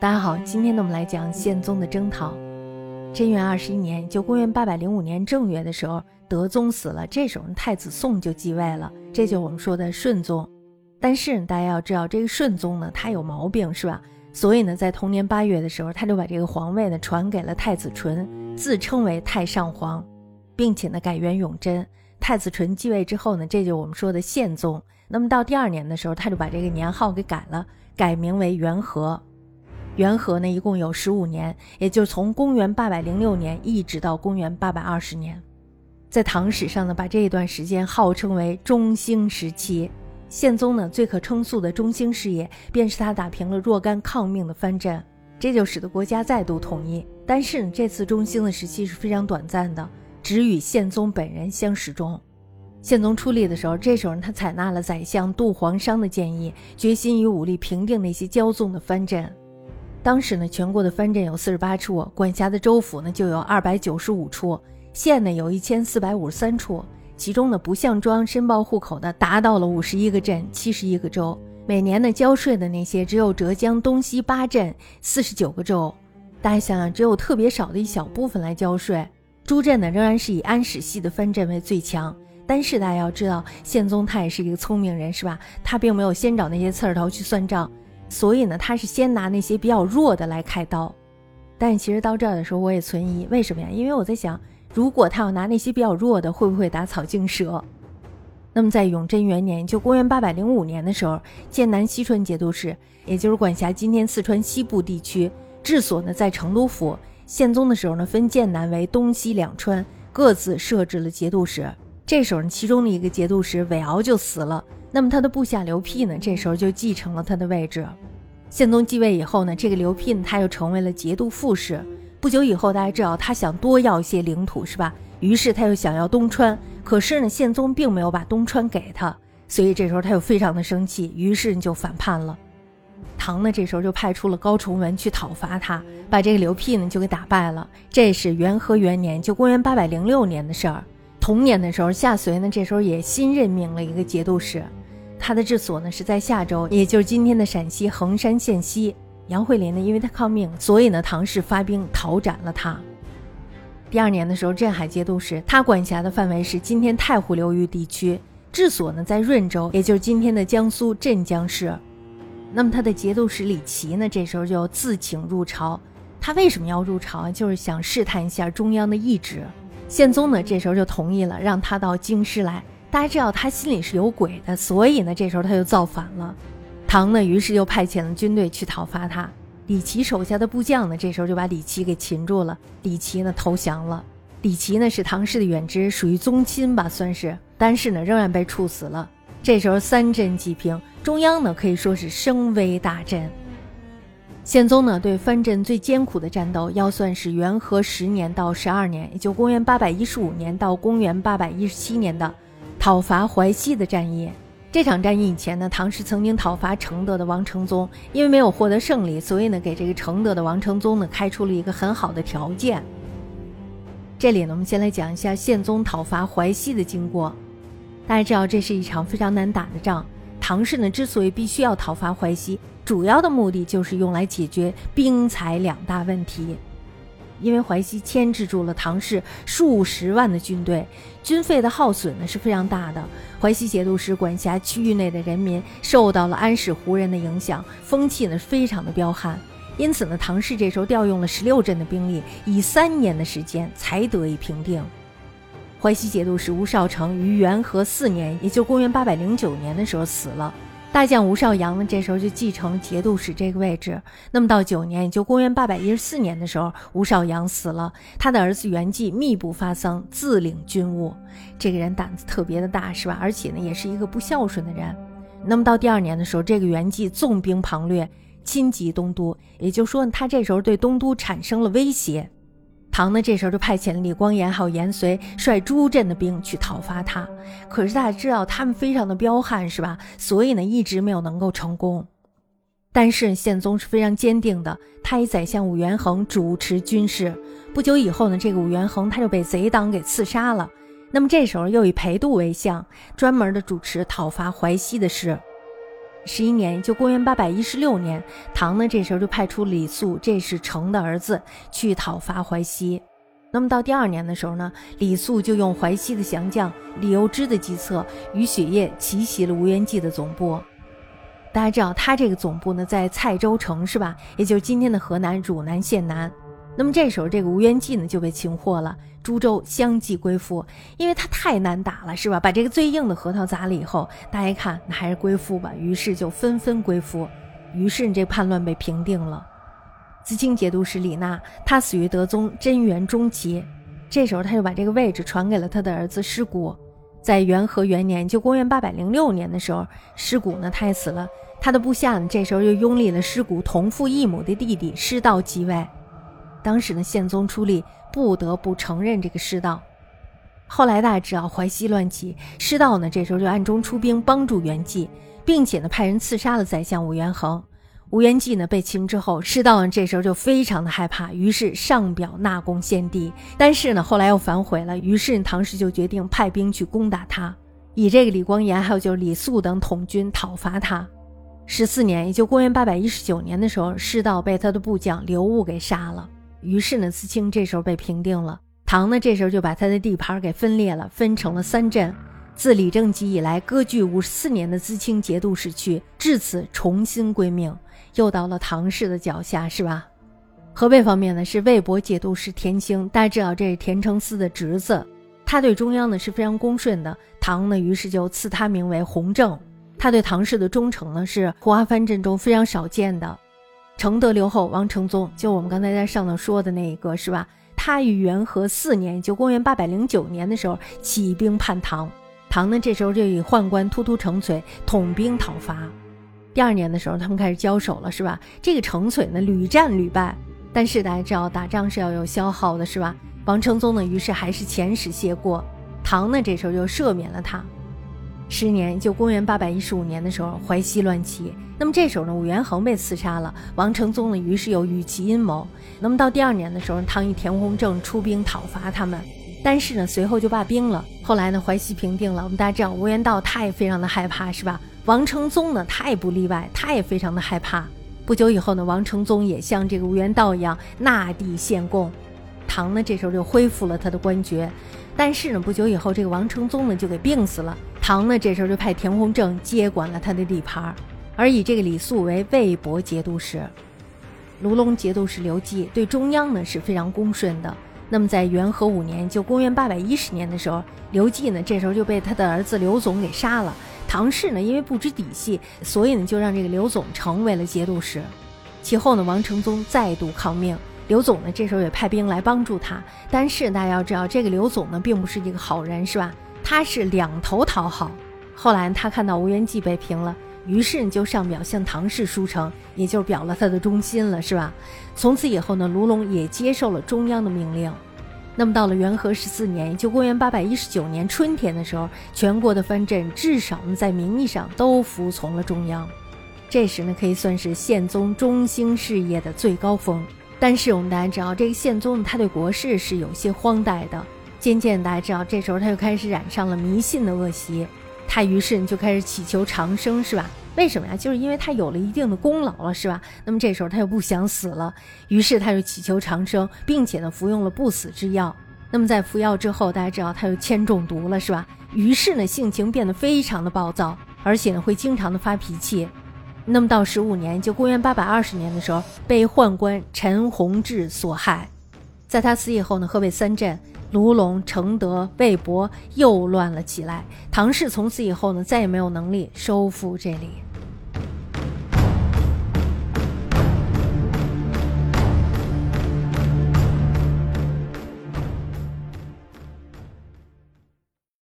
大家好，今天呢我们来讲宪宗的征讨。贞元二十一年，就公元八百零五年正月的时候，德宗死了，这时候太子宋就继位了，这就是我们说的顺宗。但是大家要知道，这个顺宗呢，他有毛病，是吧？所以呢，在同年八月的时候，他就把这个皇位呢传给了太子纯，自称为太上皇，并且呢改元永贞。太子纯继位之后呢，这就是我们说的宪宗。那么到第二年的时候，他就把这个年号给改了，改名为元和。元和呢，一共有十五年，也就是从公元八百零六年一直到公元八百二十年，在唐史上呢，把这一段时间号称为中兴时期。宪宗呢，最可称颂的中兴事业，便是他打平了若干抗命的藩镇，这就使得国家再度统一。但是呢，这次中兴的时期是非常短暂的，只与宪宗本人相始终。宪宗出力的时候，这时候他采纳了宰相杜黄商的建议，决心以武力平定那些骄纵的藩镇。当时呢，全国的藩镇有四十八处，管辖的州府呢就有二百九十五处，县呢有一千四百五十三处。其中呢，不向庄申报户口的达到了五十一个镇、七十一个州。每年呢，交税的那些只有浙江东西八镇、四十九个州。大家想想，只有特别少的一小部分来交税。诸镇呢，仍然是以安史系的藩镇为最强。但是大家要知道，宪宗他也是一个聪明人，是吧？他并没有先找那些刺儿头去算账。所以呢，他是先拿那些比较弱的来开刀，但其实到这儿的时候，我也存疑，为什么呀？因为我在想，如果他要拿那些比较弱的，会不会打草惊蛇？那么在永贞元年，就公元八百零五年的时候，剑南西川节度使，也就是管辖今天四川西部地区，治所呢在成都府。宪宗的时候呢，分剑南为东西两川，各自设置了节度使。这时候呢，其中的一个节度使韦敖就死了。那么他的部下刘辟呢，这时候就继承了他的位置。宪宗继位以后呢，这个刘辟他又成为了节度副使。不久以后，大家知道他想多要一些领土，是吧？于是他又想要东川，可是呢，宪宗并没有把东川给他，所以这时候他又非常的生气，于是就反叛了。唐呢，这时候就派出了高崇文去讨伐他，把这个刘辟呢就给打败了。这是元和元年，就公元八百零六年的事儿。同年的时候，夏绥呢，这时候也新任命了一个节度使。他的治所呢是在夏州，也就是今天的陕西横山县西。杨惠林呢，因为他抗命，所以呢，唐氏发兵讨斩了他。第二年的时候，镇海节度使，他管辖的范围是今天太湖流域地区，治所呢在润州，也就是今天的江苏镇江市。那么他的节度使李琦呢，这时候就自请入朝。他为什么要入朝啊？就是想试探一下中央的意志。宪宗呢，这时候就同意了，让他到京师来。大家知道他心里是有鬼的，所以呢，这时候他就造反了。唐呢，于是就派遣了军队去讨伐他。李琦手下的部将呢，这时候就把李琦给擒住了。李琦呢，投降了。李琦呢，是唐氏的远支，属于宗亲吧，算是。但是呢，仍然被处死了。这时候三镇既平，中央呢可以说是声威大振。宪宗呢，对藩镇最艰苦的战斗，要算是元和十年到十二年，也就公元八百一十五年到公元八百一十七年的。讨伐淮西的战役，这场战役以前呢，唐氏曾经讨伐承德的王承宗，因为没有获得胜利，所以呢，给这个承德的王承宗呢开出了一个很好的条件。这里呢，我们先来讲一下宪宗讨伐淮西的经过。大家知道，这是一场非常难打的仗。唐氏呢，之所以必须要讨伐淮西，主要的目的就是用来解决兵财两大问题。因为淮西牵制住了唐氏数十万的军队，军费的耗损呢是非常大的。淮西节度使管辖区域内的人民受到了安史胡人的影响，风气呢非常的彪悍。因此呢，唐氏这时候调用了十六镇的兵力，以三年的时间才得以平定。淮西节度使吴少成于元和四年，也就公元八百零九年的时候死了。大将吴少阳呢，这时候就继承节度使这个位置。那么到九年，也就公元八百一十四年的时候，吴少阳死了，他的儿子元济密不发丧，自领军务。这个人胆子特别的大，是吧？而且呢，也是一个不孝顺的人。那么到第二年的时候，这个元济纵兵旁掠，侵及东都，也就是说，他这时候对东都产生了威胁。唐呢，这时候就派遣李光炎还有严遂率诸镇的兵去讨伐他。可是大家知道，他们非常的彪悍，是吧？所以呢，一直没有能够成功。但是宪宗是非常坚定的，他以宰相武元衡主持军事。不久以后呢，这个武元衡他就被贼党给刺杀了。那么这时候又以裴度为相，专门的主持讨伐淮西的事。十一年，就公元八百一十六年，唐呢这时候就派出李肃，这是成的儿子，去讨伐淮西。那么到第二年的时候呢，李肃就用淮西的降将李由之的计策，与雪夜奇袭了吴元济的总部。大家知道，他这个总部呢在蔡州城，是吧？也就是今天的河南汝南县南。那么这时候，这个吴元济呢就被擒获了，株洲相继归附，因为他太难打了，是吧？把这个最硬的核桃砸了以后，大家一看，那还是归附吧，于是就纷纷归附，于是这叛乱被平定了。资清节度使李纳，他死于德宗贞元中期，这时候他就把这个位置传给了他的儿子师古。在元和元年，就公元八百零六年的时候，师古呢他也死了，他的部下呢这时候又拥立了师古同父异母的弟弟师道继位。当时呢宪宗出力，不得不承认这个师道。后来大家知道淮西乱起，师道呢这时候就暗中出兵帮助元济，并且呢派人刺杀了宰相武元衡。吴元济呢被擒之后，师道呢这时候就非常的害怕，于是上表纳贡献帝。但是呢，后来又反悔了，于是唐氏就决定派兵去攻打他，以这个李光炎还有就是李肃等统军讨伐他。十四年，也就公元八百一十九年的时候，师道被他的部将刘悟给杀了。于是呢，思清这时候被平定了。唐呢，这时候就把他的地盘给分裂了，分成了三镇。自李正吉以来，割据五十四年的资清节度使区，至此重新归命。又到了唐氏的脚下，是吧？河北方面呢，是魏博节度使田兴，大家知道这是田承嗣的侄子，他对中央呢是非常恭顺的。唐呢，于是就赐他名为弘正。他对唐氏的忠诚呢，是胡阿藩镇中非常少见的。承德留后王承宗，就我们刚才在上头说的那一个，是吧？他于元和四年，就公元八百零九年的时候，起兵叛唐。唐呢，这时候就以宦官突突成璀统兵讨伐。第二年的时候，他们开始交手了，是吧？这个成璀呢，屡战屡败。但是大家知道，打仗是要有消耗的，是吧？王承宗呢，于是还是遣使谢过。唐呢，这时候就赦免了他。十年，就公元八百一十五年的时候，淮西乱起。那么这时候呢，武元衡被刺杀了，王承宗呢，于是又与其阴谋。那么到第二年的时候，唐以田弘正出兵讨伐他们，但是呢，随后就罢兵了。后来呢，淮西平定了。我们大家知道，吴元道他也非常的害怕，是吧？王承宗呢，他也不例外，他也非常的害怕。不久以后呢，王承宗也像这个吴元道一样纳地献贡，唐呢这时候就恢复了他的官爵。但是呢，不久以后这个王承宗呢就给病死了，唐呢这时候就派田弘正接管了他的地盘，而以这个李肃为魏博节度使。卢龙节度使刘季对中央呢是非常恭顺的。那么在元和五年，就公元八百一十年的时候，刘季呢这时候就被他的儿子刘总给杀了。唐氏呢，因为不知底细，所以呢，就让这个刘总成为了节度使。其后呢，王承宗再度抗命，刘总呢，这时候也派兵来帮助他。但是大家要知道，这个刘总呢，并不是一个好人，是吧？他是两头讨好。后来他看到吴元济被平了，于是就上表向唐氏书城，也就表了他的忠心了，是吧？从此以后呢，卢龙也接受了中央的命令。那么到了元和十四年，也就公元八百一十九年春天的时候，全国的藩镇至少呢在名义上都服从了中央。这时呢可以算是宪宗中兴事业的最高峰。但是我们大家知道，这个宪宗他对国事是有些荒怠的。渐渐大家知道，这时候他就开始染上了迷信的恶习。他于是就开始祈求长生，是吧？为什么呀？就是因为他有了一定的功劳了，是吧？那么这时候他又不想死了，于是他就祈求长生，并且呢服用了不死之药。那么在服药之后，大家知道他又铅中毒了，是吧？于是呢性情变得非常的暴躁，而且呢会经常的发脾气。那么到十五年，就公元八百二十年的时候，被宦官陈弘志所害。在他死以后呢，河北三镇卢龙、承德、魏博又乱了起来。唐氏从此以后呢，再也没有能力收复这里。